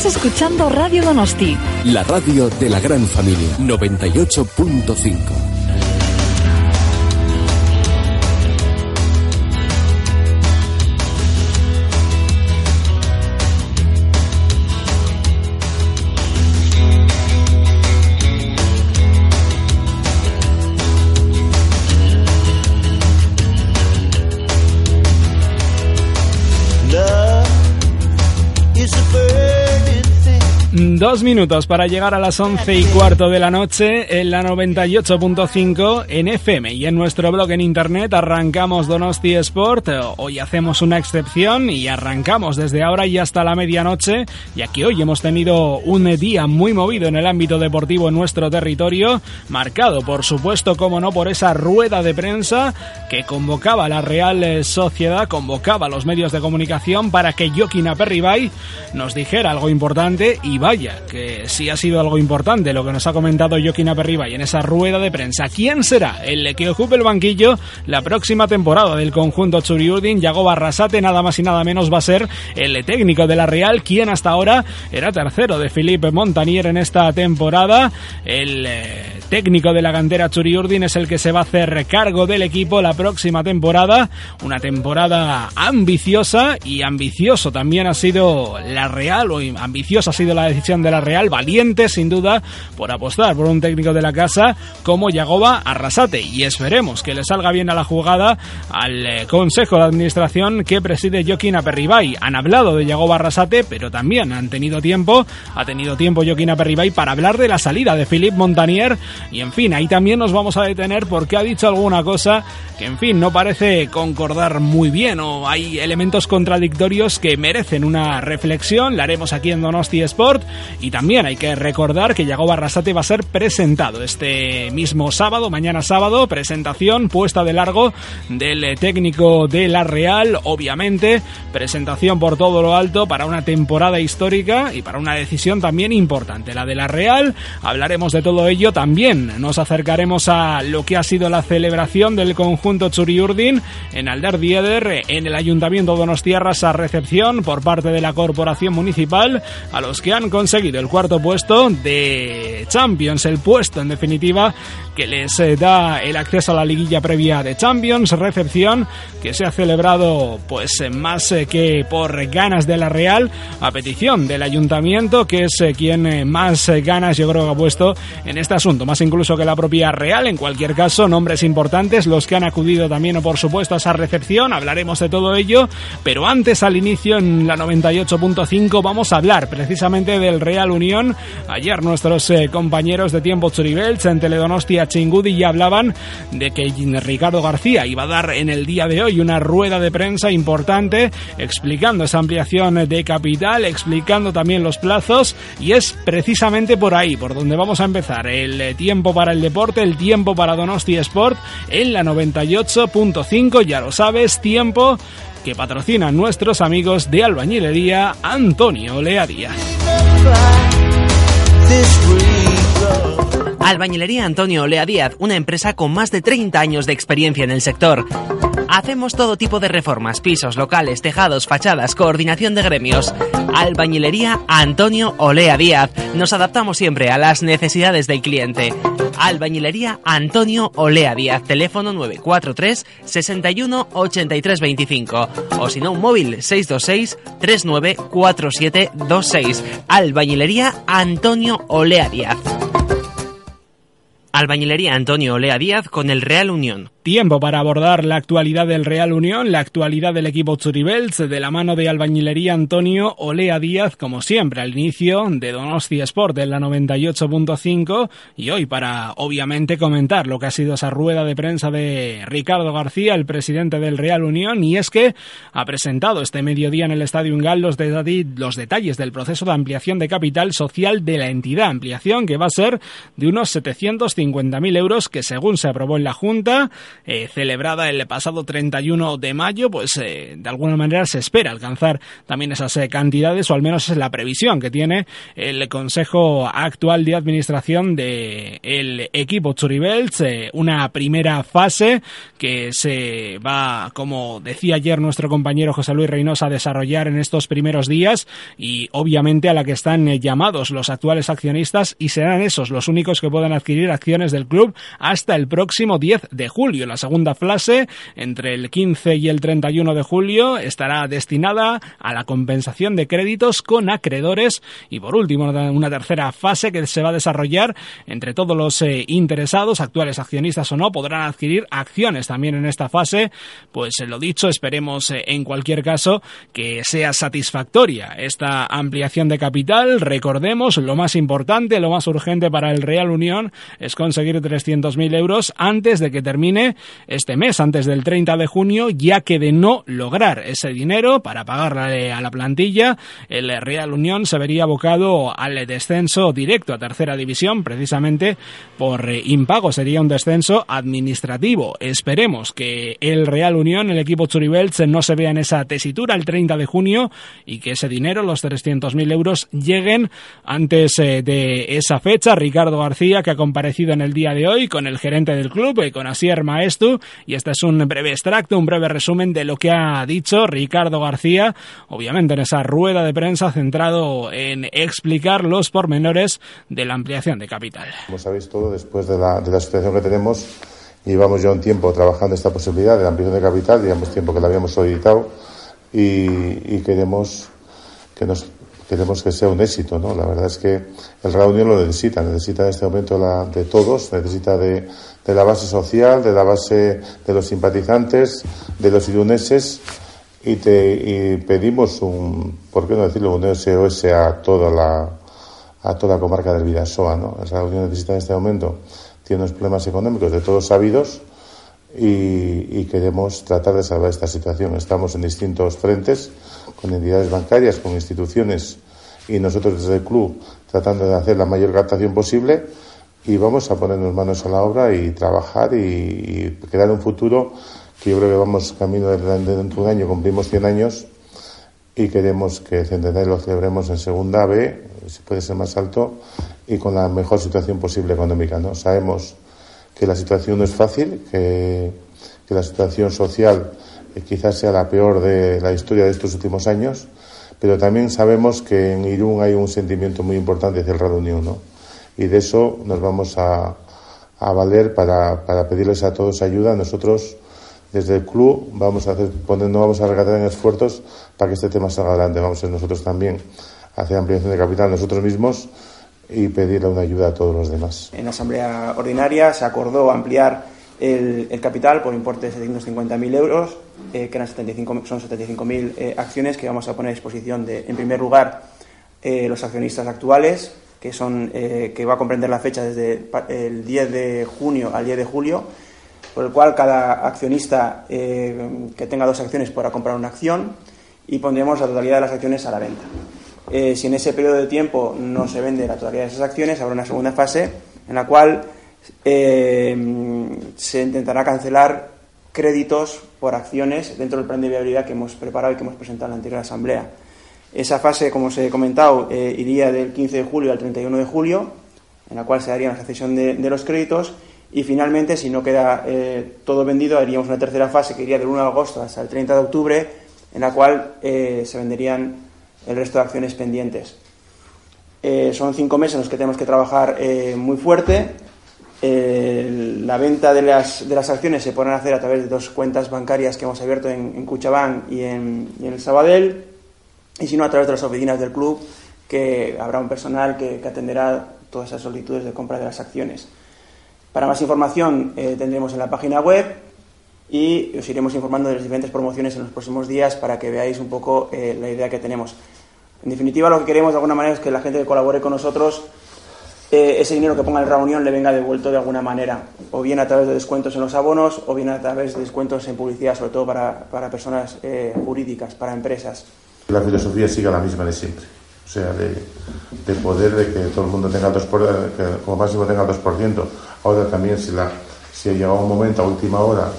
Estás escuchando Radio Donosti. La radio de la gran familia. 98.5. Dos minutos para llegar a las once y cuarto de la noche en la 98.5 en FM y en nuestro blog en internet arrancamos Donosti Sport. Hoy hacemos una excepción y arrancamos desde ahora y hasta la medianoche, ya que hoy hemos tenido un día muy movido en el ámbito deportivo en nuestro territorio, marcado por supuesto, como no, por esa rueda de prensa que convocaba a la Real Sociedad, convocaba a los medios de comunicación para que Joaquín Aperribay nos dijera algo importante y vaya que sí ha sido algo importante lo que nos ha comentado Joaquín Aperriba y en esa rueda de prensa. ¿Quién será el que ocupe el banquillo la próxima temporada del conjunto Churiurdin? Yago Barrasate, nada más y nada menos, va a ser el técnico de la Real, quien hasta ahora era tercero de Felipe Montanier en esta temporada. El eh, técnico de la cantera Churiurdin es el que se va a hacer cargo del equipo la próxima temporada. Una temporada ambiciosa y ambicioso también ha sido la Real, o ambiciosa ha sido la decisión de la Real, valiente sin duda por apostar por un técnico de la casa como Yagoba Arrasate. Y esperemos que le salga bien a la jugada al eh, Consejo de Administración que preside Joaquín Aperribay. Han hablado de Yagoba Arrasate, pero también han tenido tiempo, ha tenido tiempo Joaquín Aperribay para hablar de la salida de Philippe Montanier y en fin, ahí también nos vamos a detener porque ha dicho alguna cosa que en fin no parece concordar muy bien o hay elementos contradictorios que merecen una reflexión, la haremos aquí en Donosti Sport y también hay que recordar que Yago Barrasate va a ser presentado este mismo sábado, mañana sábado, presentación puesta de largo del técnico de la Real, obviamente, presentación por todo lo alto para una temporada histórica y para una decisión también importante, la de la Real. Hablaremos de todo ello también. Nos acercaremos a lo que ha sido la celebración del conjunto Churiurdin en Alder Dieder, en el Ayuntamiento de Donostiarras a recepción por parte de la Corporación Municipal a los que han conseguido conseguido el cuarto puesto de Champions, el puesto en definitiva que les eh, da el acceso a la liguilla previa de Champions, recepción que se ha celebrado pues eh, más eh, que por ganas de la Real, a petición del ayuntamiento, que es quien más ganas yo creo que ha puesto en este asunto, más incluso que la propia Real, en cualquier caso, nombres importantes, los que han acudido también por supuesto a esa recepción, hablaremos de todo ello, pero antes al inicio en la 98.5 vamos a hablar precisamente del Real Unión. Ayer nuestros eh, compañeros de tiempo Churibelch en Teledonostia Chingudi ya hablaban de que Ricardo García iba a dar en el día de hoy una rueda de prensa importante explicando esa ampliación de capital, explicando también los plazos y es precisamente por ahí por donde vamos a empezar el eh, tiempo para el deporte, el tiempo para Donosti Sport en la 98.5, ya lo sabes, tiempo que patrocinan nuestros amigos de albañilería Antonio Lea Albañilería Antonio Olea Díaz, una empresa con más de 30 años de experiencia en el sector. Hacemos todo tipo de reformas, pisos, locales, tejados, fachadas, coordinación de gremios. Albañilería Antonio Olea Díaz. Nos adaptamos siempre a las necesidades del cliente. Albañilería Antonio Olea Díaz, teléfono 943 61 83 25 o si no un móvil 626 394726. Albañilería Antonio Olea Díaz. Albañilería Antonio Olea Díaz con el Real Unión. Tiempo para abordar la actualidad del Real Unión, la actualidad del equipo Churibels, de la mano de Albañilería Antonio Olea Díaz, como siempre, al inicio de Donosti Sport en la 98.5 y hoy para, obviamente, comentar lo que ha sido esa rueda de prensa de Ricardo García, el presidente del Real Unión, y es que ha presentado este mediodía en el Estadio Ingal los, los detalles del proceso de ampliación de capital social de la entidad, ampliación que va a ser de unos 750 50.000 euros que según se aprobó en la Junta, eh, celebrada el pasado 31 de mayo, pues eh, de alguna manera se espera alcanzar también esas eh, cantidades, o al menos es la previsión que tiene el Consejo actual de Administración del el equipo Churibelts, una primera fase que se va, como decía ayer nuestro compañero José Luis Reynosa, a desarrollar en estos primeros días y obviamente a la que están llamados los actuales accionistas y serán esos los únicos que puedan adquirir acciones del club hasta el próximo 10 de julio. La segunda fase, entre el 15 y el 31 de julio, estará destinada a la compensación de créditos con acreedores y por último una tercera fase que se va a desarrollar entre todos los eh, interesados, actuales accionistas o no, podrán adquirir acciones también en esta fase. Pues lo dicho, esperemos eh, en cualquier caso que sea satisfactoria esta ampliación de capital. Recordemos, lo más importante, lo más urgente para el Real Unión es conseguir 300.000 euros antes de que termine este mes, antes del 30 de junio, ya que de no lograr ese dinero para pagarle a la plantilla, el Real Unión se vería abocado al descenso directo a tercera división, precisamente por impago. Sería un descenso administrativo. Esperemos que el Real Unión, el equipo Churibelts, no se vea en esa tesitura el 30 de junio y que ese dinero, los 300.000 euros, lleguen antes eh, de esa fecha. Ricardo García, que ha comparecido en el día de hoy con el gerente del club, eh, con Asier Maestu, y este es un breve extracto, un breve resumen de lo que ha dicho Ricardo García, obviamente en esa rueda de prensa centrado en explicar los pormenores de la ampliación de capital. Como sabéis todo, después de la, de la situación que tenemos, llevamos ya un tiempo trabajando esta posibilidad de la ampliación de capital, llevamos tiempo que la habíamos solicitado y, y queremos que nos queremos que sea un éxito, ¿no? La verdad es que el Real Unión lo necesita, necesita en este momento de todos, necesita de, la base social, de la base de los simpatizantes, de los iruneses y, te, pedimos un, ¿por qué no decirlo? Un SOS a toda la, a toda la comarca del Vidasoa, ¿no? El Real Unión necesita en este momento, tiene unos problemas económicos de todos sabidos y, y queremos tratar de salvar esta situación. Estamos en distintos frentes con entidades bancarias, con instituciones y nosotros desde el club tratando de hacer la mayor captación posible y vamos a ponernos manos a la obra y trabajar y, crear un futuro que yo creo que vamos camino de dentro de un año, cumplimos 100 años y queremos que el centenario lo celebremos en segunda B, si puede ser más alto, y con la mejor situación posible económica. ¿no? Sabemos que la situación no es fácil, que, que la situación social quizás sea la peor de la historia de estos últimos años, pero también sabemos que en Irún hay un sentimiento muy importante hacia el Radio Unión, ¿no? Y de eso nos vamos a, a valer para, para, pedirles a todos ayuda. Nosotros, desde el club, vamos a hacer, no vamos a regatear en esfuerzos para que este tema salga adelante. Vamos a nosotros también hacer ampliación de capital nosotros mismos y pedirle una ayuda a todos los demás. En la Asamblea Ordinaria se acordó ampliar el, capital por importe de 750.000 euros, eh, que eran 75, son 75.000 eh, acciones que vamos a poner a disposición de, en primer lugar, eh, los accionistas actuales, que, son, eh, que va a comprender la fecha desde el 10 de junio al 10 de julio, por el cual cada accionista que tenga dos acciones podrá comprar una acción y pondremos la totalidad de las acciones a la venta. Eh, si en ese periodo de tiempo no se vende la totalidad de esas acciones, habrá una segunda fase en la cual eh, se intentará cancelar créditos por acciones dentro del plan de viabilidad que hemos preparado y que hemos presentado en la anterior asamblea. Esa fase, como os he comentado, eh, iría del 15 de julio al 31 de julio, en la cual se daría la cesión de, los créditos y finalmente, si no queda todo vendido, haríamos una tercera fase que iría del 1 de agosto hasta el 30 de octubre, en la cual se venderían el resto de acciones pendientes. Eh, son cinco meses en los que tenemos que trabajar eh, muy fuerte. la venta de las, de las, acciones se podrán hacer a través de dos cuentas bancarias que hemos abierto en, en Cuchabán y en, el Sabadell y si no a través de las oficinas del club, que habrá un personal que, que atenderá todas esas solicitudes de compra de las acciones. Para más información eh, tendremos en la página web y os iremos informando de las diferentes promociones en los próximos días para que veáis un poco eh, la idea que tenemos. En definitiva, lo que queremos de alguna manera es que la gente que colabore con nosotros, eh, ese dinero que ponga en reunión le venga devuelto de alguna manera, o bien a través de descuentos en los abonos, o bien a través de descuentos en publicidad, sobre todo para, para personas jurídicas, para empresas la filosofía siga la misma de siempre. O sea, de, de poder de que todo el mundo tenga el 2%, que como máximo tenga el 2%. Ahora también si, la, si ha llegado un momento a última hora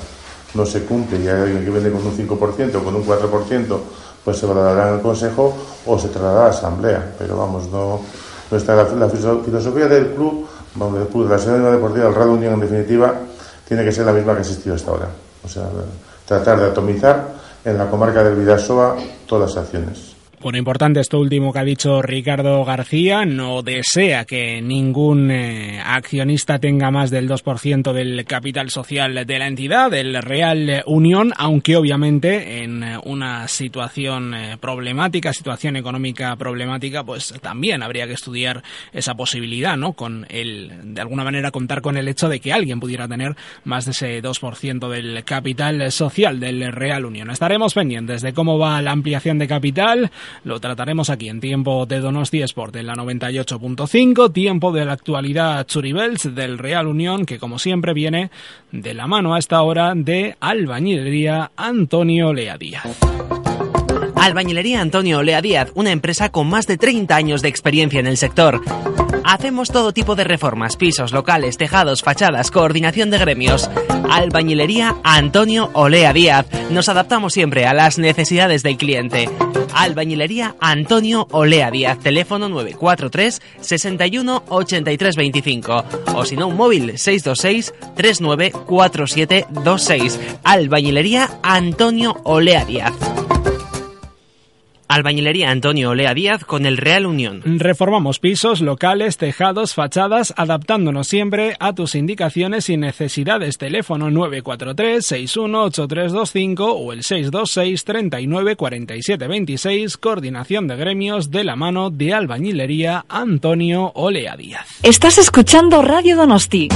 no se cumple y hay alguien que vende con un 5% o con un 4%, pues se valorará en el Consejo o se trasladará a la Asamblea. Pero vamos, no, no está la, filosofía del club, vamos, del club, de la Sociedad Deportiva del Radio Unión en definitiva, tiene que ser la misma que ha existido hasta ahora. O sea, tratar de atomizar en la comarca del Vidasoa todas las acciones. Bueno, importante esto último que ha dicho Ricardo García. No desea que ningún eh, accionista tenga más del 2% del capital social de la entidad, del Real Unión, aunque obviamente en una situación eh, problemática, situación económica problemática, pues también habría que estudiar esa posibilidad, ¿no? Con el, de alguna manera contar con el hecho de que alguien pudiera tener más de ese 2% del capital social del Real Unión. Estaremos pendientes de cómo va la ampliación de capital lo trataremos aquí en tiempo de Donosti Sport en la 98.5, tiempo de la actualidad Churibels del Real Unión, que como siempre viene de la mano a esta hora de albañilería Antonio Lea Díaz. Albañilería Antonio Lea Díaz, una empresa con más de 30 años de experiencia en el sector. Hacemos todo tipo de reformas, pisos, locales, tejados, fachadas, coordinación de gremios. Albañilería Antonio Olea Díaz. Nos adaptamos siempre a las necesidades del cliente. Albañilería Antonio Olea Díaz, teléfono 943 61 83 25 o si no un móvil 626 394726. Albañilería Antonio Olea Díaz. Albañilería Antonio Olea Díaz con el Real Unión. Reformamos pisos, locales, tejados, fachadas, adaptándonos siempre a tus indicaciones y necesidades. Teléfono 943-618325 o el 626 39 47 26. Coordinación de gremios de la mano de Albañilería Antonio Olea Díaz. Estás escuchando Radio Donosti.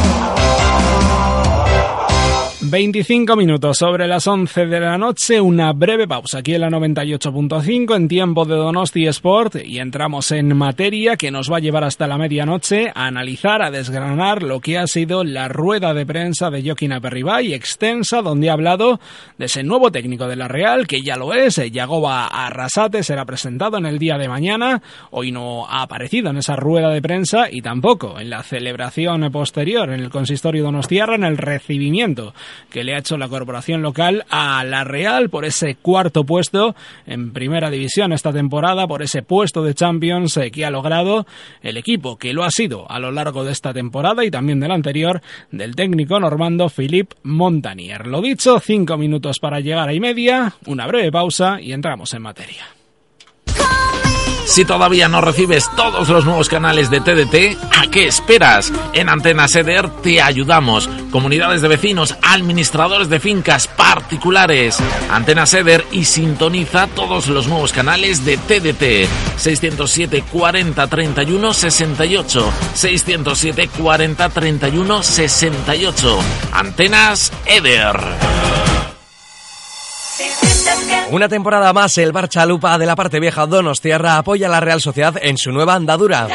25 minutos sobre las 11 de la noche, una breve pausa aquí en la 98.5 en tiempo de Donosti Sport y entramos en materia que nos va a llevar hasta la medianoche a analizar, a desgranar lo que ha sido la rueda de prensa de Joaquín Aperribay, extensa, donde ha hablado de ese nuevo técnico de la Real, que ya lo es, Yagoba Arrasate, será presentado en el día de mañana, hoy no ha aparecido en esa rueda de prensa y tampoco en la celebración posterior en el consistorio Donostiarra, en el recibimiento que le ha hecho la corporación local a la Real por ese cuarto puesto en primera división esta temporada, por ese puesto de Champions eh, que ha logrado el equipo, que lo ha sido a lo largo de esta temporada y también del anterior, del técnico normando Philippe Montanier. Lo dicho, cinco minutos para llegar a y media, una breve pausa y entramos en materia. Si todavía no recibes todos los nuevos canales de TDT, ¿a qué esperas? En Antena Seder te ayudamos. Comunidades de vecinos, administradores de fincas, particulares. Antena Seder y sintoniza todos los nuevos canales de TDT. 607 40 31 68. 607 40 31 68. Antenas Eder. Una temporada más, el Barchalupa de la parte vieja Donostiarra apoya a la Real Sociedad en su nueva andadura.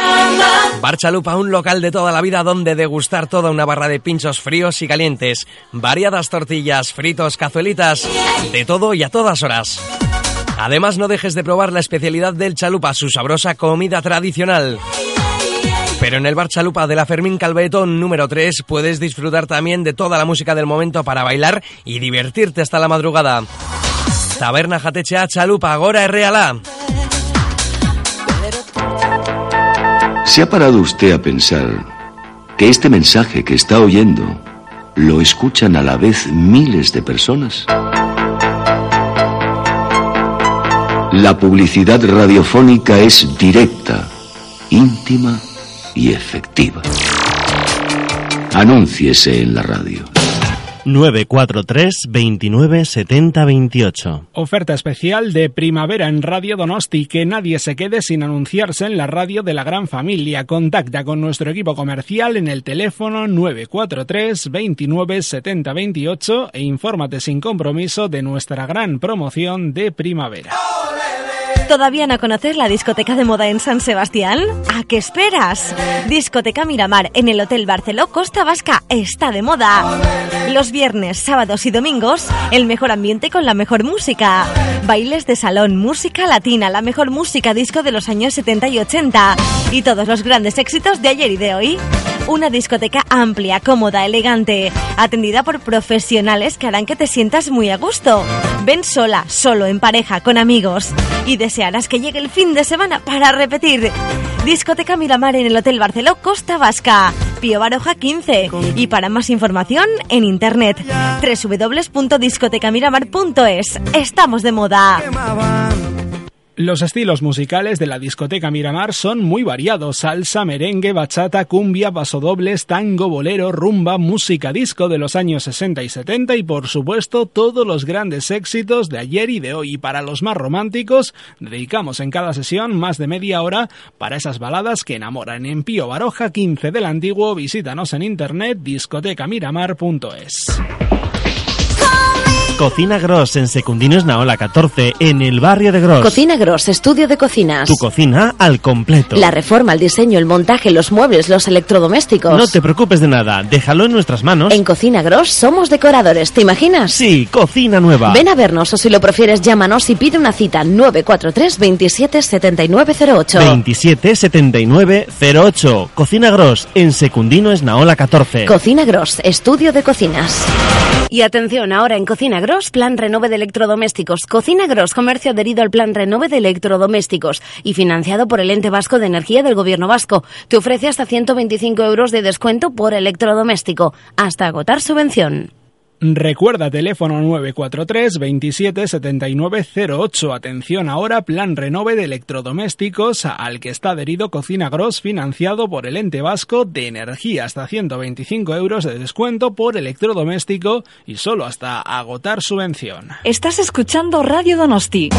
Barchalupa, un local de toda la vida donde degustar toda una barra de pinchos fríos y calientes, variadas tortillas, fritos, cazuelitas, de todo y a todas horas. Además, no dejes de probar la especialidad del chalupa, su sabrosa comida tradicional. Pero en el bar Chalupa de la Fermín Calvetón número 3 puedes disfrutar también de toda la música del momento para bailar y divertirte hasta la madrugada. Taberna Jatechea Chalupa, Agora Reala. ¿Se ha parado usted a pensar que este mensaje que está oyendo lo escuchan a la vez miles de personas? La publicidad radiofónica es directa, íntima y efectiva. Anúnciese en la radio. 943 29 70 28. Oferta especial de primavera en Radio Donosti. Que nadie se quede sin anunciarse en la radio de la gran familia. Contacta con nuestro equipo comercial en el teléfono 943 29 70 28 e infórmate sin compromiso de nuestra gran promoción de primavera. ¿Todavía no conoces la discoteca de moda en San Sebastián? ¿A qué esperas? Discoteca Miramar en el Hotel Barceló Costa Vasca está de moda. Los viernes, sábados y domingos, el mejor ambiente con la mejor música. Bailes de salón, música latina, la mejor música disco de los años 70 y 80 y todos los grandes éxitos de ayer y de hoy. Una discoteca amplia, cómoda, elegante, atendida por profesionales que harán que te sientas muy a gusto. Ven sola, solo, en pareja, con amigos y desearás que llegue el fin de semana para repetir. Discoteca Miramar en el Hotel Barceló Costa Vasca. Pío Baroja 15. Y para más información, en internet www.discotecamiramar.es. Estamos de moda. Los estilos musicales de la discoteca Miramar son muy variados: salsa, merengue, bachata, cumbia, pasodobles, tango, bolero, rumba, música disco de los años 60 y 70 y por supuesto todos los grandes éxitos de ayer y de hoy. Y para los más románticos, dedicamos en cada sesión más de media hora para esas baladas que enamoran. En Pío Baroja 15 del Antiguo, visítanos en internet discotecamiramar.es. Cocina Gross en Secundino Esnaola 14, en el barrio de Gross. Cocina Gross, estudio de cocinas. Tu cocina al completo. La reforma, el diseño, el montaje, los muebles, los electrodomésticos. No te preocupes de nada, déjalo en nuestras manos. En Cocina Gross somos decoradores, ¿te imaginas? Sí, cocina nueva. Ven a vernos o si lo prefieres llámanos y pide una cita 943 27 7908. 27 7908. Cocina Gross en Secundino Esnaola 14. Cocina Gross, estudio de cocinas. Y atención, ahora en Cocina Gross, Plan Renove de Electrodomésticos. Cocina Gross, comercio adherido al Plan Renove de Electrodomésticos y financiado por el Ente Vasco de Energía del Gobierno Vasco. Te ofrece hasta 125 euros de descuento por electrodoméstico, hasta agotar subvención. Recuerda teléfono 943 27 79 08. Atención ahora, plan renove de electrodomésticos al que está adherido Cocina Gross financiado por el ente vasco de energía hasta 125 euros de descuento por electrodoméstico y solo hasta agotar subvención. Estás escuchando Radio Donosti.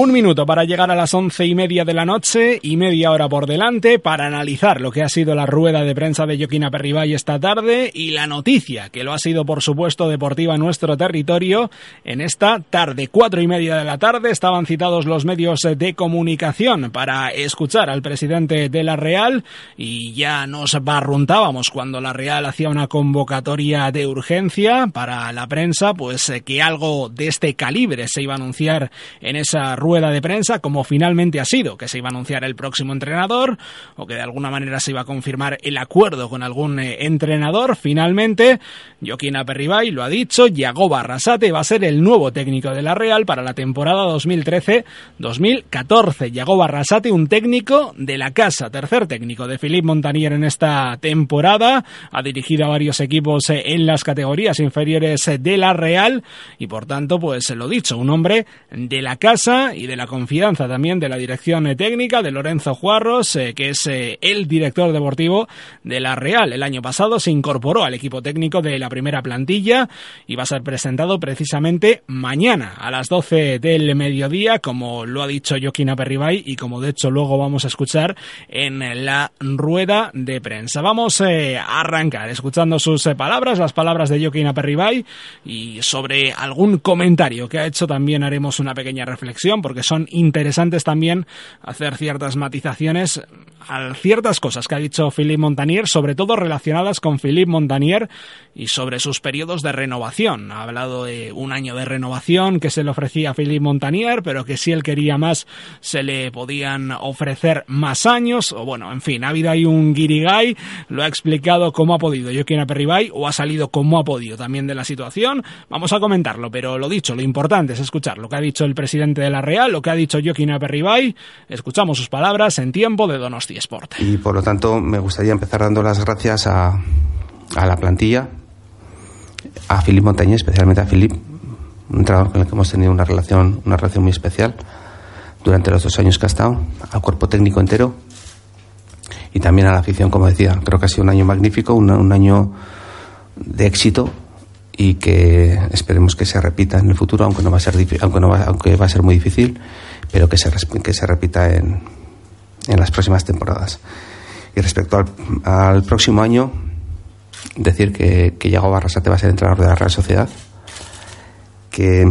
Un minuto para llegar a las once y media de la noche y media hora por delante para analizar lo que ha sido la rueda de prensa de Joaquín Aperribay esta tarde y la noticia que lo ha sido por supuesto deportiva en nuestro territorio en esta tarde. Cuatro y media de la tarde estaban citados los medios de comunicación para escuchar al presidente de la Real y ya nos barruntábamos cuando la Real hacía una convocatoria de urgencia para la prensa pues que algo de este calibre se iba a anunciar en esa rueda de prensa, como finalmente ha sido, que se iba a anunciar el próximo entrenador o que de alguna manera se iba a confirmar el acuerdo con algún eh, entrenador. Finalmente, Joaquín Aperribay lo ha dicho, Yago Barrasate va a ser el nuevo técnico de la Real para la temporada 2013-2014. Yago Barrasate, un técnico de la casa, tercer técnico de Philippe Montanier en esta temporada, ha dirigido a varios equipos eh, en las categorías inferiores eh, de la Real y por tanto, pues lo dicho, un hombre de la casa y de la confianza también de la dirección técnica de Lorenzo Juarros, eh, que es eh, el director deportivo de la Real. El año pasado se incorporó al equipo técnico de la primera plantilla y va a ser presentado precisamente mañana a las 12 del mediodía, como lo ha dicho Joaquín Aperribay y como de hecho luego vamos a escuchar en la rueda de prensa. Vamos eh, a arrancar escuchando sus palabras, las palabras de Joaquín Aperribay y sobre algún comentario que ha hecho también haremos una pequeña reflexión porque son interesantes también hacer ciertas matizaciones a ciertas cosas que ha dicho Philippe Montanier, sobre todo relacionadas con Philippe Montanier y sobre sus periodos de renovación. Ha hablado de un año de renovación que se le ofrecía a Philippe Montanier, pero que si él quería más se le podían ofrecer más años, o bueno, en fin, ha habido ahí un guirigay, lo ha explicado cómo ha podido Joaquín Aperribay, o ha salido como ha podido también de la situación. Vamos a comentarlo, pero lo dicho, lo importante es escuchar lo que ha dicho el presidente de la Real, lo que ha dicho Joaquín Aperribay. Escuchamos sus palabras en tiempo de Donosti Sport. Y por lo tanto, me gustaría empezar dando las gracias a, a la plantilla, a Filip Montañé, especialmente a Filip, un entrenador con el que hemos tenido una relación, una relación muy especial durante los dos años que ha estado, al cuerpo técnico entero y también a la afición, como decía. Creo que ha sido un año magnífico, un año de éxito y que esperemos que se repita en el futuro, aunque no va a ser, aunque no va, aunque va a ser muy difícil, pero que se, que se repita en, en las próximas temporadas. Y respecto al, al próximo año, decir que, que Yago Barrasate va a ser entrenador de la Real Sociedad, que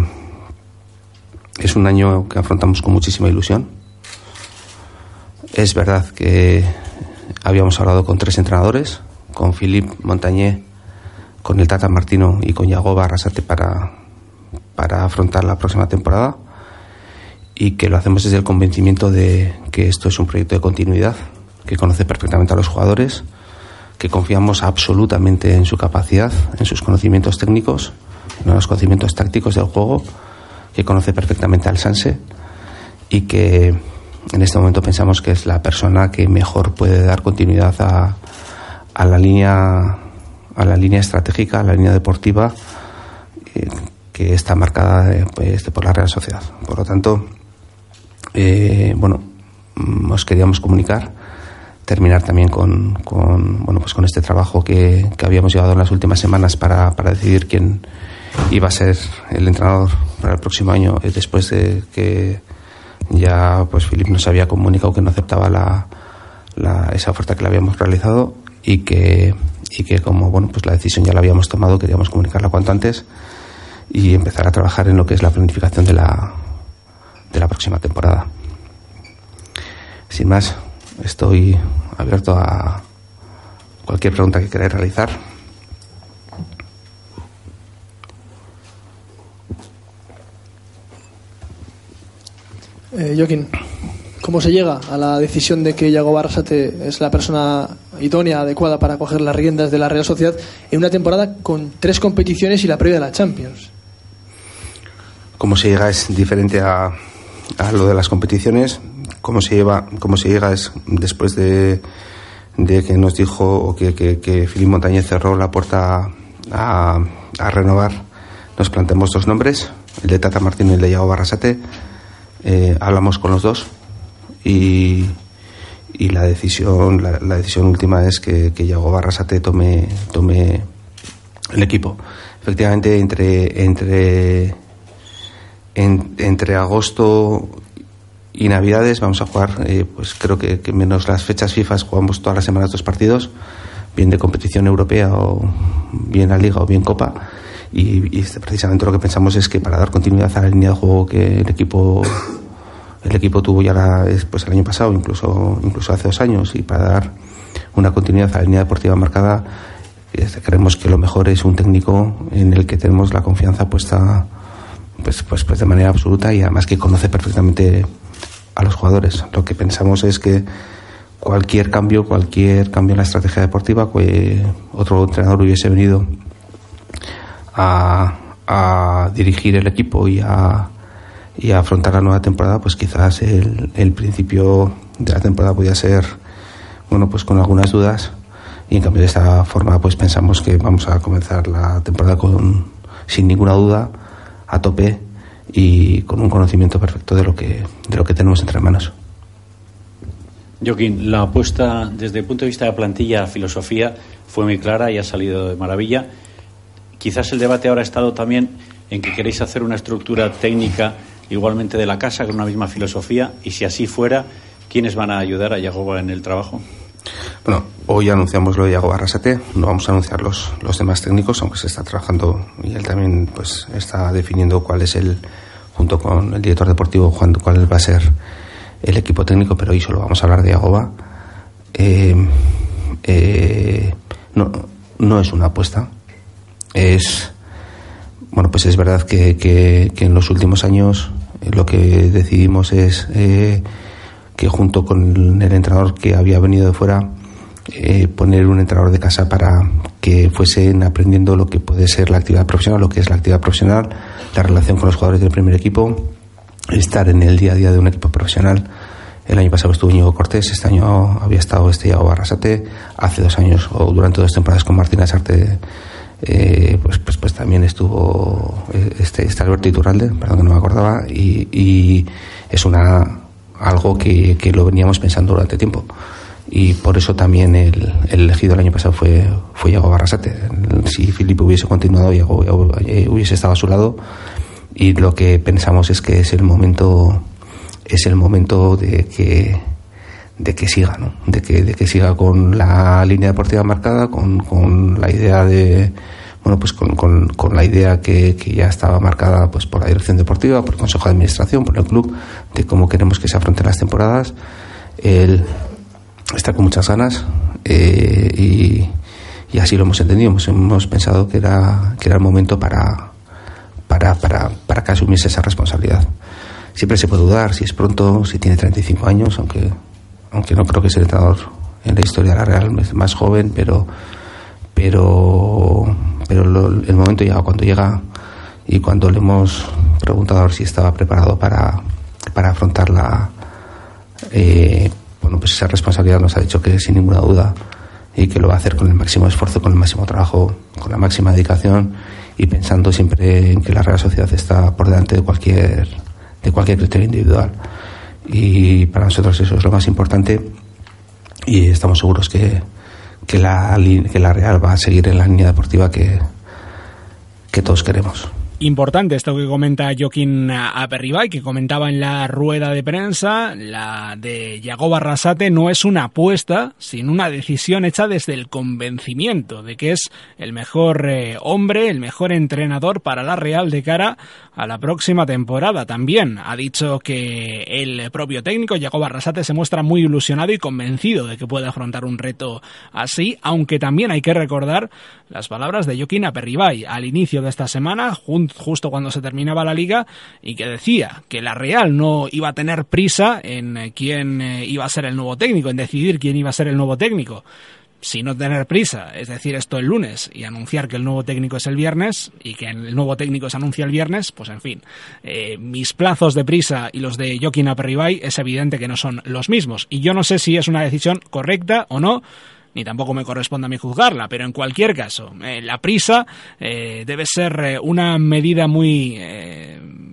es un año que afrontamos con muchísima ilusión. Es verdad que habíamos hablado con tres entrenadores, con Philippe Montañé, con el Tata Martino y con Yago Barrasate para, para afrontar la próxima temporada y que lo hacemos desde el convencimiento de que esto es un proyecto de continuidad, que conoce perfectamente a los jugadores, que confiamos absolutamente en su capacidad, en sus conocimientos técnicos, en los conocimientos tácticos del juego, que conoce perfectamente al Sanse y que en este momento pensamos que es la persona que mejor puede dar continuidad a, a la línea a la línea estratégica, a la línea deportiva eh, que está marcada eh, pues, por la Real Sociedad. Por lo tanto, eh, bueno, os queríamos comunicar, terminar también con, con, bueno, pues con este trabajo que, que habíamos llevado en las últimas semanas para, para decidir quién iba a ser el entrenador para el próximo año, eh, después de que ya pues Filip nos había comunicado que no aceptaba la, la, esa oferta que le habíamos realizado y que, y que como bueno pues la decisión ya la habíamos tomado queríamos comunicarla cuanto antes y empezar a trabajar en lo que es la planificación de la, de la próxima temporada. Sin más, estoy abierto a cualquier pregunta que queráis realizar. Eh, Joaquín, ¿cómo se llega a la decisión de que Yago Barrasate es la persona idónea, adecuada para coger las riendas de la Real Sociedad en una temporada con tres competiciones y la previa de la Champions? Cómo se llega es diferente a, a lo de las competiciones. Cómo se, lleva, cómo se llega es después de, de que nos dijo o que, que, que Filip Montañez cerró la puerta a, a renovar. Nos planteamos dos nombres, el de Tata Martín y el de Yago Barrasate eh, hablamos con los dos y, y la decisión la, decisión última es que, que Yago Barrasate tome tome el equipo. Efectivamente entre entre en, entre agosto y navidades vamos a jugar eh, pues creo que, que, menos las fechas FIFA jugamos todas las semanas dos partidos bien de competición europea o bien la liga o bien copa. Y, y precisamente lo que pensamos es que para dar continuidad a la línea de juego que el equipo el equipo tuvo ya la, pues el año pasado incluso incluso hace dos años y para dar una continuidad a la línea deportiva marcada este, creemos que lo mejor es un técnico en el que tenemos la confianza puesta pues, pues, pues de manera absoluta y además que conoce perfectamente a los jugadores. Lo que pensamos es que cualquier cambio cualquier cambio en la estrategia deportiva que otro entrenador hubiese venido a, a dirigir el equipo y a, y afrontar la nueva temporada, pues quizás el, el principio de la temporada podía ser, bueno, pues con algunas dudas y en cambio de esta forma pues pensamos que vamos a comenzar la temporada con sin ninguna duda a tope y con un conocimiento perfecto de lo que de lo que tenemos entre manos. Joaquín, la apuesta desde el punto de vista de la plantilla, filosofía, fue muy clara y ha salido de maravilla. Quizás el debate ahora ha estado también en que queréis hacer una estructura técnica igualmente de la casa con una misma filosofía y si así fuera, ¿quiénes van a ayudar a Yagoba en el trabajo? Bueno, hoy anunciamos lo de Yago Arrasate, no vamos a anunciar los, los demás técnicos, aunque se está trabajando y él también pues está definiendo cuál es el, junto con el director deportivo, Juan, cuál va a ser el equipo técnico, pero hoy solo vamos a hablar de Yagoba. Eh, eh, no, no es una apuesta, es bueno, pues es verdad que, que, en los últimos años lo que decidimos es eh, que junto con el entrenador que había venido de fuera, eh, poner un entrenador de casa para que fuesen aprendiendo lo que puede ser la actividad profesional, lo que es la actividad profesional, la relación con los jugadores del primer equipo, estar en el día a día de un equipo profesional. El año pasado estuvo Íñigo Cortés, este año había estado Estellado Barrasate, hace dos años o durante dos temporadas con Martín Asarte eh, pues, pues, pues también estuvo este, este Alberto Iturralde, perdón que no me acordaba, y, y es una algo que, que, lo veníamos pensando durante tiempo. Y por eso también el, el elegido el año pasado fue, fue Iago Barrasate. Si Filipe hubiese continuado, Iago, Iago hubiese estado a su lado. Y lo que pensamos es que es el momento, es el momento de que, de que siga, ¿no? de, que, de que siga con la línea deportiva marcada, con, con la idea de, bueno, pues con, con, con la idea que, que, ya estaba marcada pues por la dirección deportiva, por el Consejo de Administración, por el club, de cómo queremos que se afronten las temporadas. Él está con muchas ganas eh, y, y, así lo hemos entendido. Hemos, hemos, pensado que era, que era el momento para, para, para, para que asumiese esa responsabilidad. Siempre se puede dudar si es pronto, si tiene 35 años, aunque, aunque no creo que sea el entrenador en la historia de la Real más joven, pero, pero, pero el momento llega cuando llega y cuando le hemos preguntado a ver si estaba preparado para, para afrontar la, eh, bueno, pues esa responsabilidad nos ha dicho que sin ninguna duda y que lo va a hacer con el máximo esfuerzo, con el máximo trabajo, con la máxima dedicación y pensando siempre en que la Real Sociedad está por delante de cualquier, de cualquier criterio individual. Y para nosotros eso es lo más importante y estamos seguros que, que, la, que la Real va a seguir en la línea deportiva que, que todos queremos. Importante esto que comenta Joaquín Aperribay, que comentaba en la rueda de prensa, la de Yago Barrasate no es una apuesta, sino una decisión hecha desde el convencimiento de que es el mejor eh, hombre, el mejor entrenador para la Real de cara a la próxima temporada. También ha dicho que el propio técnico, Yago Barrasate, se muestra muy ilusionado y convencido de que puede afrontar un reto así, aunque también hay que recordar las palabras de Joaquín Aperribay al inicio de esta semana, junto justo cuando se terminaba la liga y que decía que la Real no iba a tener prisa en eh, quién eh, iba a ser el nuevo técnico, en decidir quién iba a ser el nuevo técnico. Sino tener prisa, es decir, esto el lunes y anunciar que el nuevo técnico es el viernes y que el nuevo técnico se anuncia el viernes, pues en fin, eh, mis plazos de prisa y los de Joaquín Aperribay es evidente que no son los mismos. Y yo no sé si es una decisión correcta o no, ni tampoco me corresponde a mí juzgarla, pero en cualquier caso, eh, la prisa eh, debe ser eh, una medida muy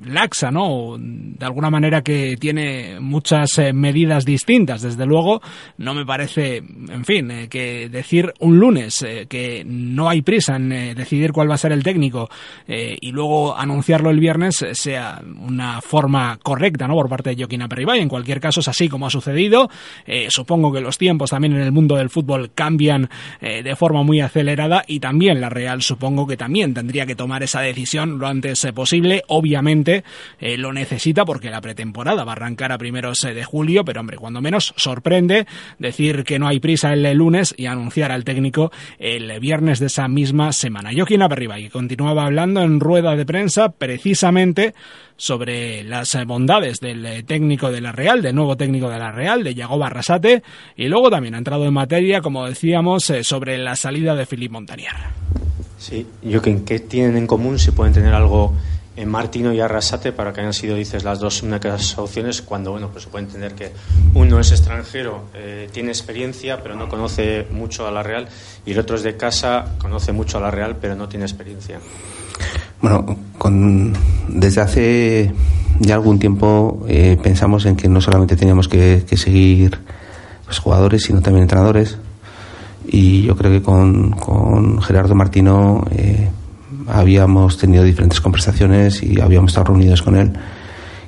laxa, ¿no? De alguna manera que tiene muchas medidas distintas. Desde luego, no me parece, en fin, que decir un lunes que no hay prisa en decidir cuál va a ser el técnico y luego anunciarlo el viernes sea una forma correcta, ¿no? Por parte de Joaquín Aperribay. En cualquier caso, es así como ha sucedido. supongo que los tiempos también en el mundo del fútbol cambian eh, de forma muy acelerada y también la Real supongo que también tendría que tomar esa decisión lo antes eh, posible. Obviamente eh, lo necesita porque la pretemporada va a arrancar a primeros de julio, pero hombre, cuando menos sorprende decir que no hay prisa el lunes y anunciar al técnico el viernes de esa misma semana. Joaquín Aperriba, y continuaba hablando en rueda de prensa precisamente sobre las bondades del técnico de la Real, del nuevo técnico de la Real, de Yago Barrasate, y luego también ha entrado en materia, como decíamos, eh, sobre la salida de Philippe Montanier. Sí, yo que ¿qué tienen en común? Si pueden tener algo en Martino y Arrasate para que hayan sido, dices, las dos únicas opciones, cuando, bueno, pues se puede entender que uno es extranjero, eh, tiene experiencia, pero no conoce mucho a la Real, y el otro es de casa, conoce mucho a la Real, pero no tiene experiencia. Bueno, con, desde hace ya algún tiempo eh, pensamos en que no solamente teníamos que, seguir pues, jugadores, sino también entrenadores. Y yo creo que con, Gerardo Martino eh, habíamos tenido diferentes conversaciones y habíamos estado reunidos con él.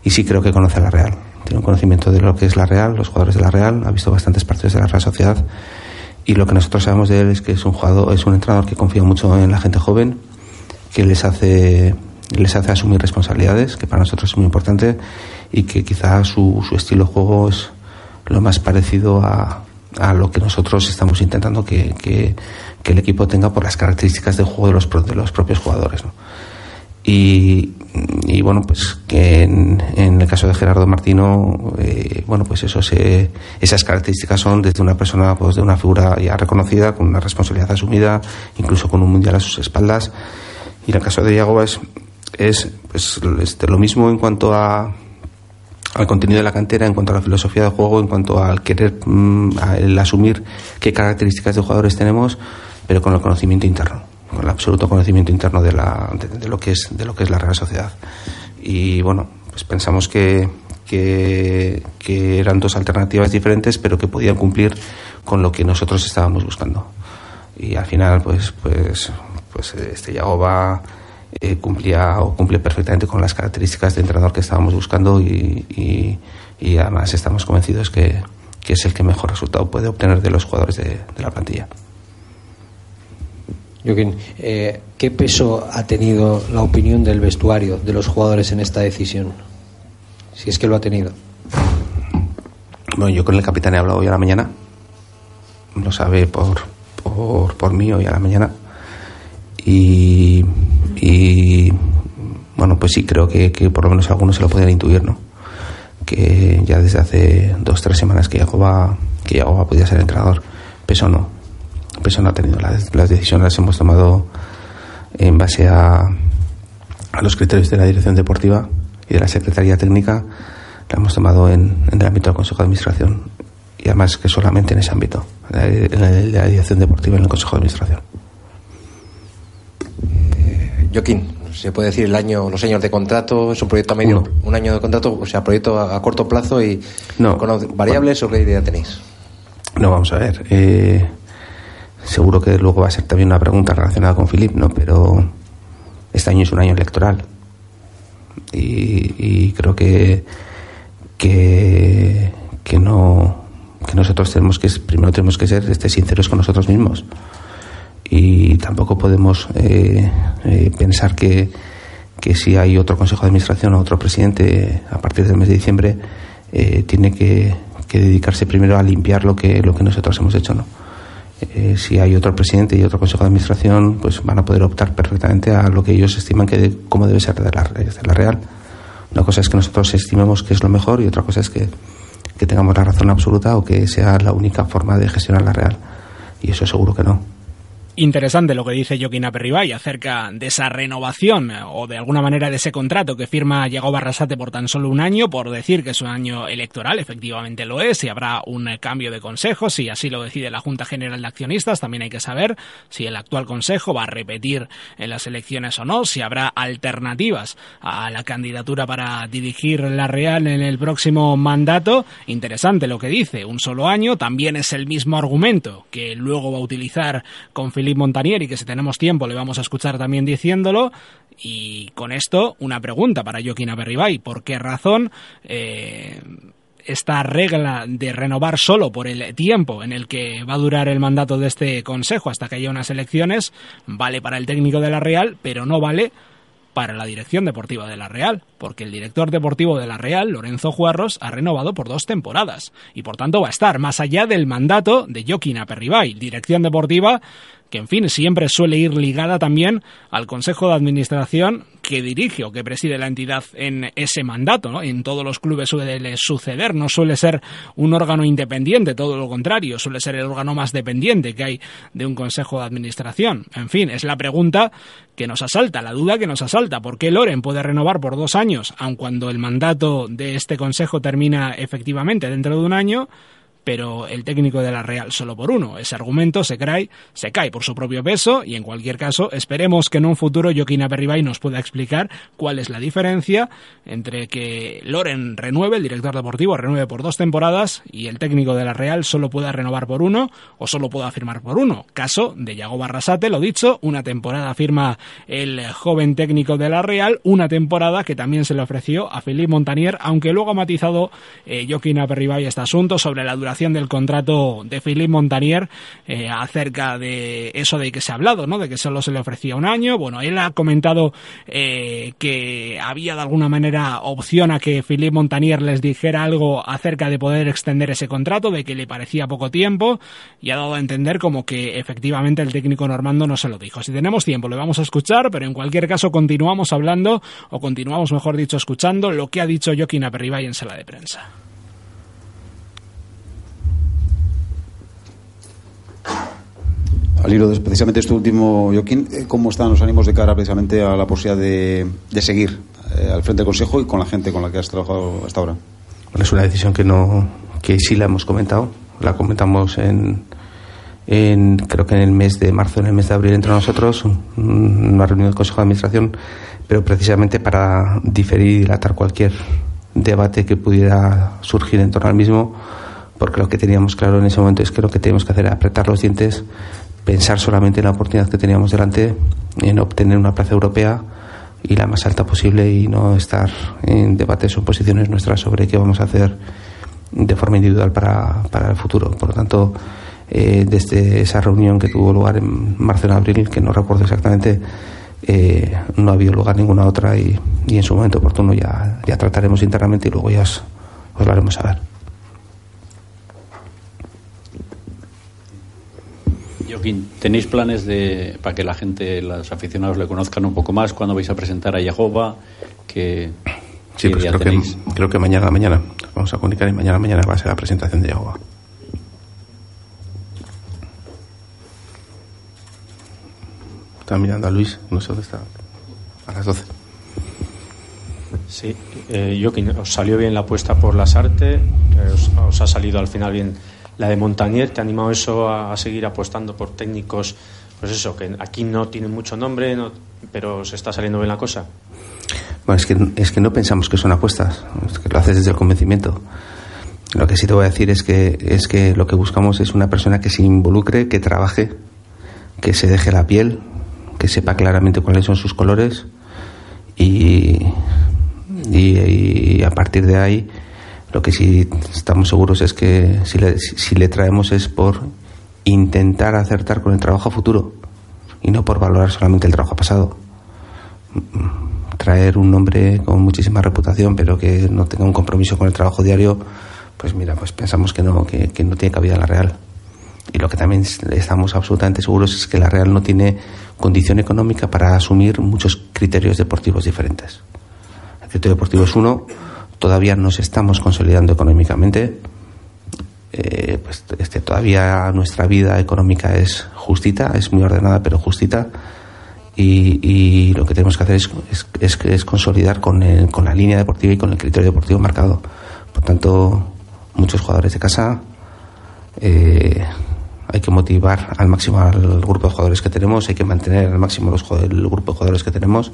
Y sí creo que conoce a la Real. Tiene un conocimiento de lo que es la Real, los jugadores de la Real, ha visto bastantes partidos de la Real Sociedad. Y lo que nosotros sabemos de él es que es un jugador, es un entrenador que confía mucho en la gente joven que les hace les hace asumir responsabilidades, que para nosotros es muy importante, y que quizá su, su estilo de juego es lo más parecido a, a lo que nosotros estamos intentando que, el equipo tenga por las características de juego de los, de los propios jugadores. Y, y, bueno, pues que en, el caso de Gerardo Martino, eh, bueno, pues eso se, esas características son desde una persona, pues de una figura ya reconocida, con una responsabilidad asumida, incluso con un mundial a sus espaldas y en el caso de Iago es, es pues, lo mismo en cuanto a, al contenido de la cantera, en cuanto a la filosofía de juego, en cuanto al querer, mm, el asumir qué características de jugadores tenemos, pero con el conocimiento interno, con el absoluto conocimiento interno de, la, de, lo, que es, de lo que es la Real Sociedad. Y bueno, pues pensamos que, que, que, eran dos alternativas diferentes, pero que podían cumplir con lo que nosotros estábamos buscando. Y al final, pues, pues pues este Yagoba eh, cumplía o cumple perfectamente con las características de entrenador que estábamos buscando y, además estamos convencidos que, es el que mejor resultado puede obtener de los jugadores de, la plantilla. Joaquín, eh, ¿qué peso ha tenido la opinión del vestuario de los jugadores en esta decisión? Si es que lo ha tenido. Bueno, yo con el capitán he hablado hoy a la mañana. Lo sabe por, por, por mí hoy a la mañana y, bueno, pues sí, creo que, que por lo menos algunos se lo podían intuir, ¿no? Que ya desde hace dos, tres semanas que Jacoba, que Jacoba podía ser entrenador. Peso no. Peso no ha tenido. Las, las decisiones las hemos tomado en base a, a los criterios de la dirección deportiva y de la Secretaría Técnica. La hemos tomado en, en el ámbito del Consejo de Administración y además que solamente en ese ámbito, en el de la dirección deportiva en el Consejo de Administración. Joaquín, se puede decir el año, los años de contrato, es un proyecto a medio, un año de contrato, o sea, proyecto a, a corto plazo y No. con variables o qué idea tenéis. No, vamos a ver. eh, seguro que luego va a ser también una pregunta relacionada con Filip, ¿no? Pero este año es un año electoral. Y, creo que, que, que no que nosotros tenemos que primero tenemos que ser este, sinceros con nosotros mismos y tampoco podemos eh, eh, pensar que, que si hay otro consejo de administración o otro presidente a partir del mes de diciembre eh, tiene que, que dedicarse primero a limpiar lo que lo que nosotros hemos hecho no Eh, si hay otro presidente y otro consejo de administración pues van a poder optar perfectamente a lo que ellos estiman que de- cómo debe ser de la, de la real. Una cosa es que nosotros estimemos que es lo mejor y otra cosa es que, que tengamos la razón absoluta o que sea la única forma de gestionar la real. Y eso seguro que no Interesante lo que dice Joaquín Aperribay acerca de esa renovación eh, o de alguna manera de ese contrato que firma Yago Barrasate por tan solo un año, por decir que es un año electoral, efectivamente lo es, y habrá un eh, cambio de consejo, si así lo decide la Junta General de Accionistas, también hay que saber si el actual consejo va a repetir en las elecciones o no, si habrá alternativas a la candidatura para dirigir la Real en el próximo mandato. Interesante lo que dice, un solo año, también es el mismo argumento que luego va a utilizar con Philippe Montanier y que si tenemos tiempo le vamos a escuchar también diciéndolo. Y con esto, una pregunta para Joaquín Aperribay. ¿Por qué razón eh, esta regla de renovar solo por el tiempo en el que va a durar el mandato de este Consejo hasta que haya unas elecciones vale para el técnico de la Real, pero no vale para la dirección deportiva de la Real, porque el director deportivo de la Real, Lorenzo Juarros, ha renovado por dos temporadas y por tanto va a estar más allá del mandato de Joaquín Aperribay, dirección deportiva que en fin siempre suele ir ligada también al Consejo de Administración que dirige o que preside la entidad en ese mandato, ¿no? En todos los clubes suele suceder, no suele ser un órgano independiente, todo lo contrario, suele ser el órgano más dependiente que hay de un Consejo de Administración. En fin, es la pregunta que nos asalta, la duda que nos asalta, ¿por qué Loren puede renovar por dos años, aun cuando el mandato de este Consejo termina efectivamente dentro de un año? Pero el técnico de la Real solo por uno. Ese argumento se cae, se cae por su propio peso y en cualquier caso esperemos que en un futuro Joaquín Aperribay nos pueda explicar cuál es la diferencia entre que Loren renueve, el director deportivo renueve por dos temporadas y el técnico de la Real solo pueda renovar por uno o solo pueda firmar por uno. Caso de Yago Barrasate, lo dicho, una temporada firma el joven técnico de la Real, una temporada que también se le ofreció a Philippe Montanier, aunque luego ha matizado eh, Joaquín Aperribay este asunto sobre la duración del contrato de Philippe Montanier eh, acerca de eso de que se ha hablado, ¿no? De que solo se le ofrecía un año. Bueno, él ha comentado eh, que había de alguna manera opción a que Philippe Montanier les dijera algo acerca de poder extender ese contrato, de que le parecía poco tiempo y ha dado a entender como que efectivamente el técnico normando no se lo dijo. Si tenemos tiempo le vamos a escuchar, pero en cualquier caso continuamos hablando o continuamos, mejor dicho, escuchando lo que ha dicho Joaquín Aperribay en sala de prensa. Al hilo de precisamente este último, Joaquín, eh, ¿cómo están los ánimos de cara precisamente a la posibilidad de, seguir eh, al frente del Consejo y con la gente con la que has trabajado hasta ahora? Bueno, es una decisión que no que sí la hemos comentado la comentamos en, en creo que en el mes de marzo en el mes de abril entre nosotros un- una reunión del consejo de administración pero precisamente para diferir y dilatar cualquier debate que pudiera surgir en torno al mismo porque lo que teníamos claro en ese momento es que lo que teníamos que hacer era apretar los dientes pensar solamente en la oportunidad que teníamos delante en obtener una plaza europea y la más alta posible y no estar en debates o posiciones nuestras sobre qué vamos a hacer de forma individual para, para el futuro. Por lo tanto, eh, desde esa reunión que tuvo lugar en marzo en abril, que no recuerdo exactamente, eh, no ha habido lugar ninguna otra y, y en su momento oportuno ya, ya trataremos internamente y luego ya os, os lo haremos saber. Joaquín, ¿tenéis planes de para que la gente, los aficionados le conozcan un poco más cuando vais a presentar a Yahoba? Que, sí, pues creo que, creo que mañana, mañana vamos a comunicar y mañana, mañana va a ser la presentación de Yahoba. Está mirando a Luis, no sé dónde está. A las 12. Sí, eh, Joaquín, os salió bien la apuesta por las artes, eh, os, os, ha salido al final bien la de Montanier, ¿te ha animado eso a, seguir apostando por técnicos? Pues eso, que aquí no tienen mucho nombre, no, pero se está saliendo bien la cosa. Bueno, es que, es que no pensamos que son apuestas, es que lo haces desde el convencimiento. Lo que sí te voy a decir es que, es que lo que buscamos es una persona que se involucre, que trabaje, que se deje la piel, que sepa claramente cuáles son sus colores y, y a partir de ahí lo que sí estamos seguros es que si le, si le traemos es por intentar acertar con el trabajo futuro y no por valorar solamente el trabajo pasado. Traer un hombre con muchísima reputación pero que no tenga un compromiso con el trabajo diario, pues mira, pues pensamos que no, que, que no tiene cabida en la Real. Y lo que también estamos absolutamente seguros es que la Real no tiene condición económica para asumir muchos criterios deportivos diferentes. El criterio deportivo es uno, todavía nos estamos consolidando económicamente. Eh, pues este, todavía nuestra vida económica es justita, es muy ordenada, pero justita. Y, lo que tenemos que hacer es, es, consolidar con, el, con la línea deportiva y con el criterio deportivo marcado. Por tanto, muchos jugadores de casa. Eh, hay que motivar al máximo al grupo de jugadores que tenemos, hay que mantener al máximo los, el grupo de jugadores que tenemos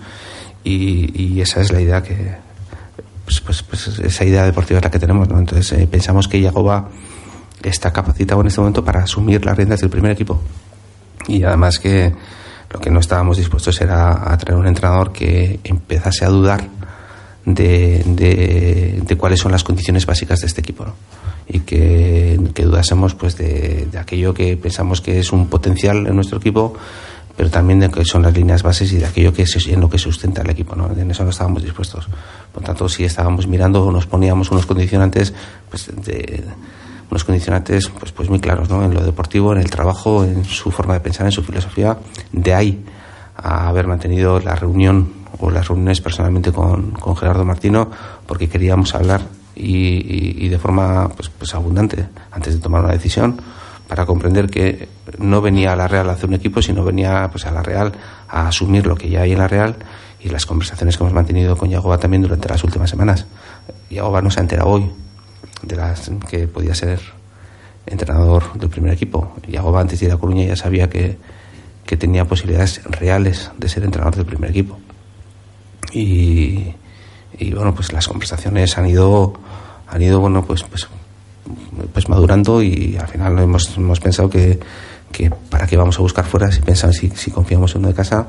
y esa es la idea que, pues, pues, pues, esa idea deportiva es la que tenemos, ¿no? Entonces eh, pensamos que Yagoba está capacitado en este momento para asumir las riendas del primer equipo. Y además que lo que no estábamos dispuestos era a traer un entrenador que empezase a dudar de, de, cuáles son las condiciones básicas de este equipo, ¿no? Y que, que dudásemos pues de, de aquello que pensamos que es un potencial en nuestro equipo pero también de que son las líneas bases y de aquello que es en lo que sustenta el equipo, ¿no? En eso no estábamos dispuestos. Por tanto, si estábamos mirando nos poníamos unos condicionantes, pues de, unos condicionantes pues, pues muy claros, ¿no? En lo deportivo, en el trabajo, en su forma de pensar, en su filosofía. De ahí a haber mantenido la reunión o las reuniones personalmente con, con Gerardo Martino, porque queríamos hablar y, y de forma pues, pues abundante antes de tomar una decisión para comprender que no venía a la Real a hacer un equipo, sino venía pues, a la Real a asumir lo que ya hay en la Real y las conversaciones que hemos mantenido con Yagoba también durante las últimas semanas. Yagoba no se ha enterado hoy de las que podía ser entrenador del primer equipo. Yagoba antes de ir a Coruña ya sabía que, que tenía posibilidades reales de ser entrenador del primer equipo. Y, y bueno, pues las conversaciones han ido, han ido bueno, pues, pues pues madurando y al final hemos, hemos pensado que, que para qué vamos a buscar fuera si pensamos si, confiamos en uno de casa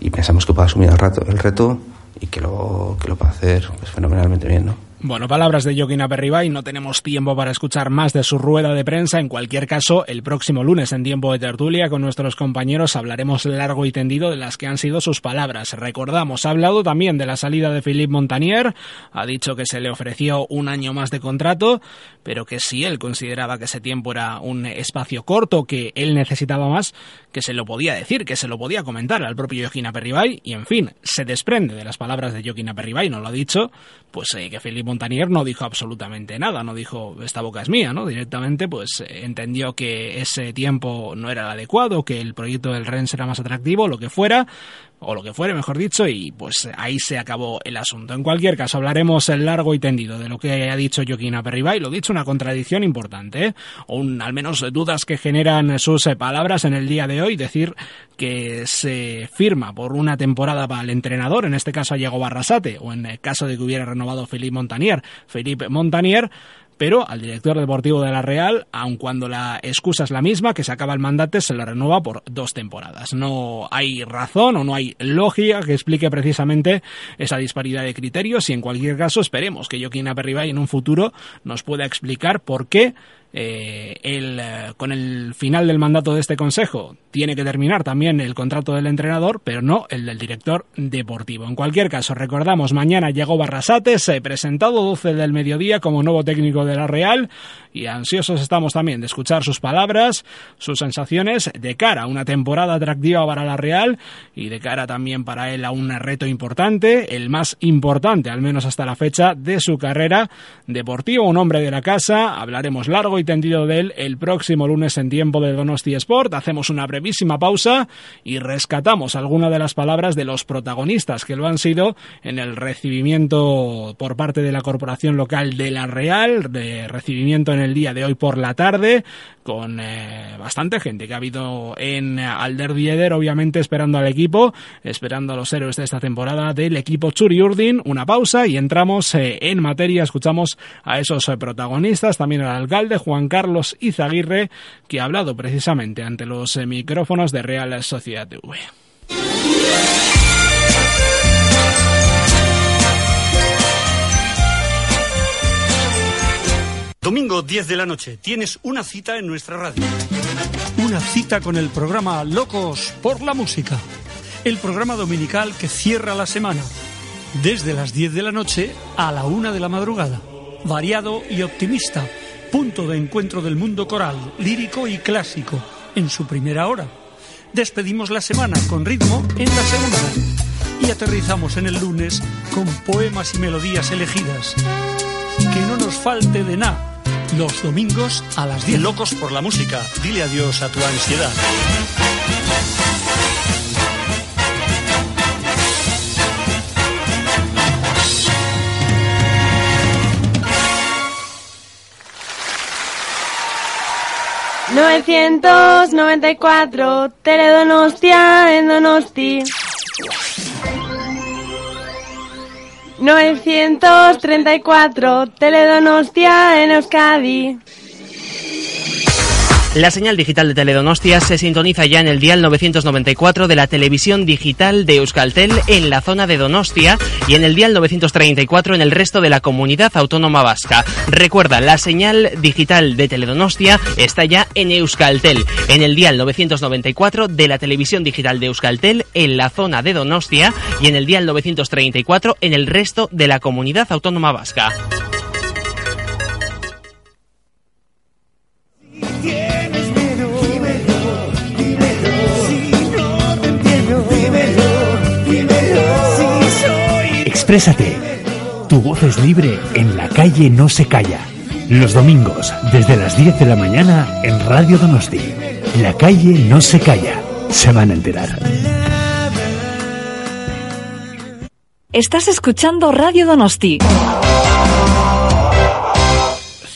y pensamos que puede asumir el, rato, el reto y que lo, que lo puede hacer pues, fenomenalmente bien, ¿no? Bueno, palabras de Joaquín Aperribay, no tenemos tiempo para escuchar más de su rueda de prensa. En cualquier caso, el próximo lunes en tiempo de tertulia con nuestros compañeros hablaremos largo y tendido de las que han sido sus palabras. Recordamos, ha hablado también de la salida de Philippe Montanier, ha dicho que se le ofreció un año más de contrato, pero que si él consideraba que ese tiempo era un espacio corto, que él necesitaba más, que se lo podía decir, que se lo podía comentar al propio Joaquín Aperribay, y en fin, se desprende de las palabras de Joaquín Aperribay, no lo ha dicho, pues eh, que Philippe Montanier no dijo absolutamente nada, no dijo esta boca es mía, ¿no? Directamente pues entendió que ese tiempo no era el adecuado, que el proyecto del Rennes era más atractivo, lo que fuera, o lo que fuere, mejor dicho, y pues ahí se acabó el asunto. En cualquier caso, hablaremos en largo y tendido de lo que ha dicho Joaquín Aperribay, lo dicho, una contradicción importante, ¿eh? o un, al menos dudas que generan sus palabras en el día de hoy, decir que se firma por una temporada para el entrenador, en este caso a Diego Barrasate, o en el caso de que hubiera renovado Felipe Montanier, Felipe Montanier, pero al director deportivo de la Real, aun cuando la excusa es la misma, que se acaba el mandato, se le renueva por dos temporadas. No hay razón o no hay lógica que explique precisamente esa disparidad de criterios y en cualquier caso esperemos que Joaquín Aperribay en un futuro nos pueda explicar por qué eh, el, eh, con el final del mandato de este Consejo tiene que terminar también el contrato del entrenador, pero no el del director deportivo. En cualquier caso, recordamos, mañana llegó Barrasate, se ha presentado 12 del mediodía como nuevo técnico de la Real y ansiosos estamos también de escuchar sus palabras, sus sensaciones de cara a una temporada atractiva para la Real y de cara también para él a un reto importante, el más importante, al menos hasta la fecha, de su carrera deportiva. Un hombre de la casa, hablaremos largo y tendido de él el próximo lunes en tiempo de Donosti Sport. Hacemos una brevísima pausa y rescatamos algunas de las palabras de los protagonistas que lo han sido en el recibimiento por parte de la corporación local de La Real, de recibimiento en el día de hoy por la tarde, con eh, bastante gente que ha habido en Alderdieder, obviamente esperando al equipo, esperando a los héroes de esta temporada del equipo Churi Urdin. Una pausa y entramos eh, en materia, escuchamos a esos eh, protagonistas, también al alcalde Juan Carlos Izaguirre, que ha hablado precisamente ante los micrófonos de Real Sociedad TV. Domingo 10 de la noche, tienes una cita en nuestra radio. Una cita con el programa Locos por la Música. El programa dominical que cierra la semana. Desde las 10 de la noche a la 1 de la madrugada. Variado y optimista. Punto de encuentro del mundo coral, lírico y clásico. En su primera hora. Despedimos la semana con ritmo en la segunda. Y aterrizamos en el lunes con poemas y melodías elegidas. Que no nos falte de nada los domingos a las 10. Locos por la música. Dile adiós a tu ansiedad. ...994... Teledonostia en Donosti... 934 Teledonostia en Euskadi. La señal digital de Teledonostia se sintoniza ya en el dial 994 de la televisión digital de Euskaltel en la zona de Donostia y en el dial 934 en el resto de la comunidad autónoma vasca. Recuerda, la señal digital de Teledonostia está ya en Euskaltel, en el dial 994 de la televisión digital de Euskaltel en la zona de Donostia y en el dial 934 en el resto de la comunidad autónoma vasca. Tu voz es libre en la calle No se calla. Los domingos, desde las 10 de la mañana, en Radio Donosti. La calle no se calla. Se van a enterar. Estás escuchando Radio Donosti.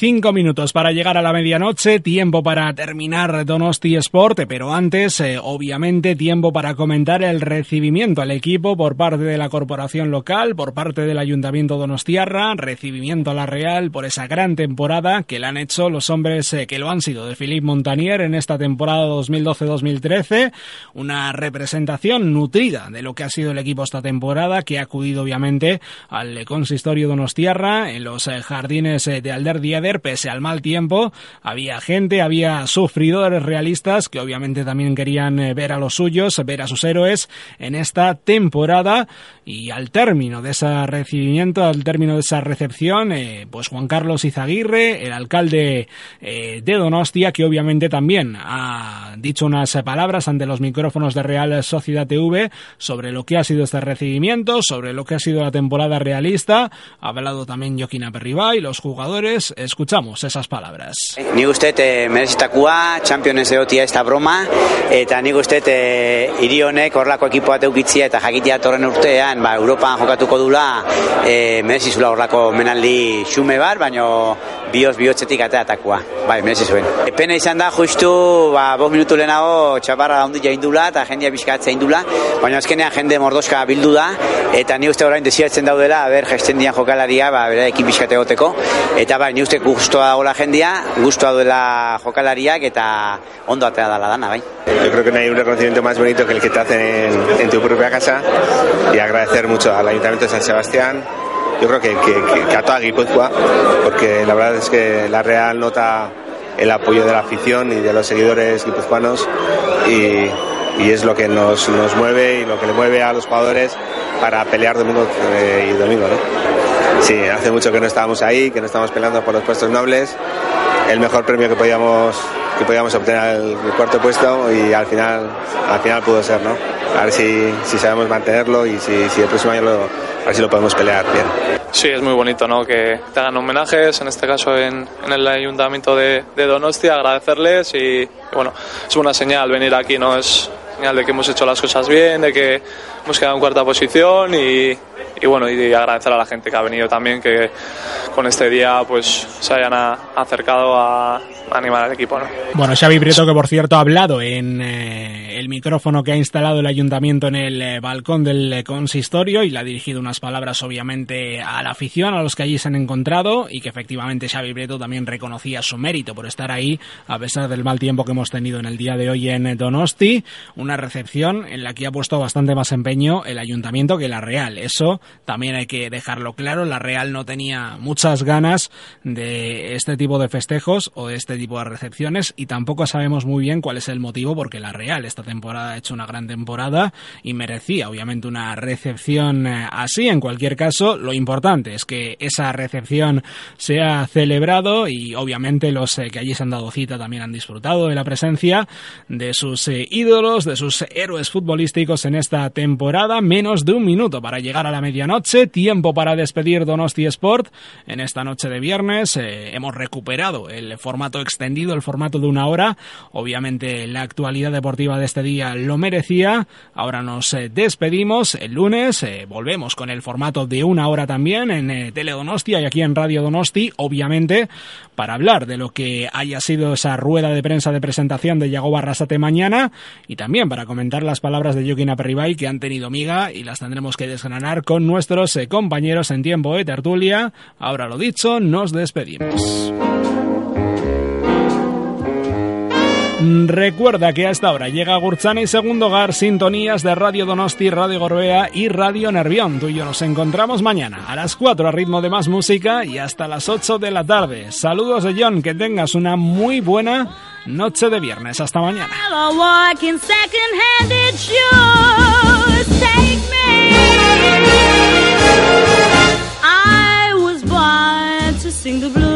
Cinco minutos para llegar a la medianoche, tiempo para terminar Donosti Sport, pero antes, eh, obviamente, tiempo para comentar el recibimiento al equipo por parte de la corporación local, por parte del Ayuntamiento Donostiarra, recibimiento a la Real por esa gran temporada que le han hecho los hombres eh, que lo han sido de Philippe Montanier en esta temporada 2012-2013, una representación nutrida de lo que ha sido el equipo esta temporada, que ha acudido obviamente al consistorio Donostiarra en los eh, jardines de Alder Pese al mal tiempo, había gente, había sufridores realistas que obviamente también querían eh, ver a los suyos, ver a sus héroes en esta temporada. Y al término de ese recibimiento, al término de esa recepción, eh, pues Juan Carlos Izaguirre, el alcalde eh, de Donostia, que obviamente también ha dicho unas palabras ante los micrófonos de Real Sociedad TV sobre lo que ha sido este recibimiento, sobre lo que ha sido la temporada realista, ha hablado también Joaquín Aperribay, los jugadores, escuchamos esas palabras. Ni usted eh, merezitakoa, Champions egotia ez da broma, eta nik uste eh, hiri honek horlako ekipo bat eukitzia eta jakitea torren urtean, ba, Europan jokatuko dula, e, merezizula horlako menaldi xume bar, baino bioz bihotzetik ateatakoa, bai, merezi zuen. E, pena izan da, justu, ba, bost minutu lehenago, txaparra handi jaindula, eta jendia bizkatzea indula, baina azkenean jende mordoska bildu da, eta ni uste orain desiatzen daudela, ber, gesten dian jokalaria, ba, bera ekin bizkate goteko, eta bai, ni uste guztua dagoela jendia, guztua duela jokalariak, eta ondo atea dala dana, bai. Yo creo que no hay un reconocimiento más bonito que el que te hacen en, tu propia casa y agradecer mucho al Ayuntamiento de San Sebastián, yo creo que, a toda Guipúzcoa, porque la verdad es que la Real nota el apoyo de la afición y de los seguidores guipuzcoanos y, y es lo que nos, nos, mueve y lo que le mueve a los jugadores para pelear domingo eh, y domingo. ¿no? Sí, hace mucho que no estábamos ahí, que no estábamos peleando por los puestos nobles. El mejor premio que podíamos, que podíamos obtener el, cuarto puesto y al final, al final pudo ser. ¿no? A ver si, si sabemos mantenerlo y si, si el próximo año lo, a ver si lo podemos pelear bien. Sí, es muy bonito ¿no? que te hagan homenajes, en este caso en, en el ayuntamiento de, de Donostia, agradecerles y, y, bueno, es una señal venir aquí, ¿no? Es señal de que hemos hecho las cosas bien, de que hemos quedado en cuarta posición y, y bueno, y agradecer a la gente que ha venido también, que con este día pues se hayan a, acercado a, animar al equipo. ¿no? Bueno, Xavi Prieto, que por cierto ha hablado en eh, el micrófono que ha instalado el ayuntamiento en el eh, balcón del eh, consistorio y le ha dirigido unas palabras obviamente a la afición, a los que allí se han encontrado y que efectivamente Xavi Prieto también reconocía su mérito por estar ahí a pesar del mal tiempo que hemos tenido en el día de hoy en Donosti, una recepción en la que ha puesto bastante más empeño el ayuntamiento que la Real. Eso también hay que dejarlo claro, la Real no tenía muchas ganas de este tipo de festejos o de este tipo de recepciones y tampoco sabemos muy bien cuál es el motivo porque la Real esta temporada ha hecho una gran temporada y merecía obviamente una recepción eh, así. En cualquier caso, lo importante es que esa recepción se ha celebrado y obviamente los eh, que allí se han dado cita también han disfrutado de la presencia de sus eh, ídolos, de sus héroes futbolísticos en esta temporada. Menos de un minuto para llegar a la medianoche, tiempo para despedir Donosti Sport en esta noche de viernes. hemos recuperado el formato extendido, el formato de una hora. Obviamente la actualidad deportiva de este día lo merecía. Ahora nos eh, despedimos. El lunes eh, volvemos con el formato de una hora también en eh, Teledonostia y aquí en Radio Donosti, obviamente, para hablar de lo que haya sido esa rueda de prensa de presentación de Yago Barrasate mañana y también para comentar las palabras de Joaquín Aperribay que han tenido miga y las tendremos que desgranar con nuestros eh, compañeros en tiempo de tertulia. Ahora lo dicho, nos despedimos. Recuerda que hasta ahora llega Gurzana y Segundo Hogar, sintonías de Radio Donosti, Radio Gorbea y Radio Nervión. Tú y yo nos encontramos mañana a las 4 a ritmo de más música y hasta las 8 de la tarde. Saludos de John, que tengas una muy buena noche de viernes. Hasta mañana. sing the blues.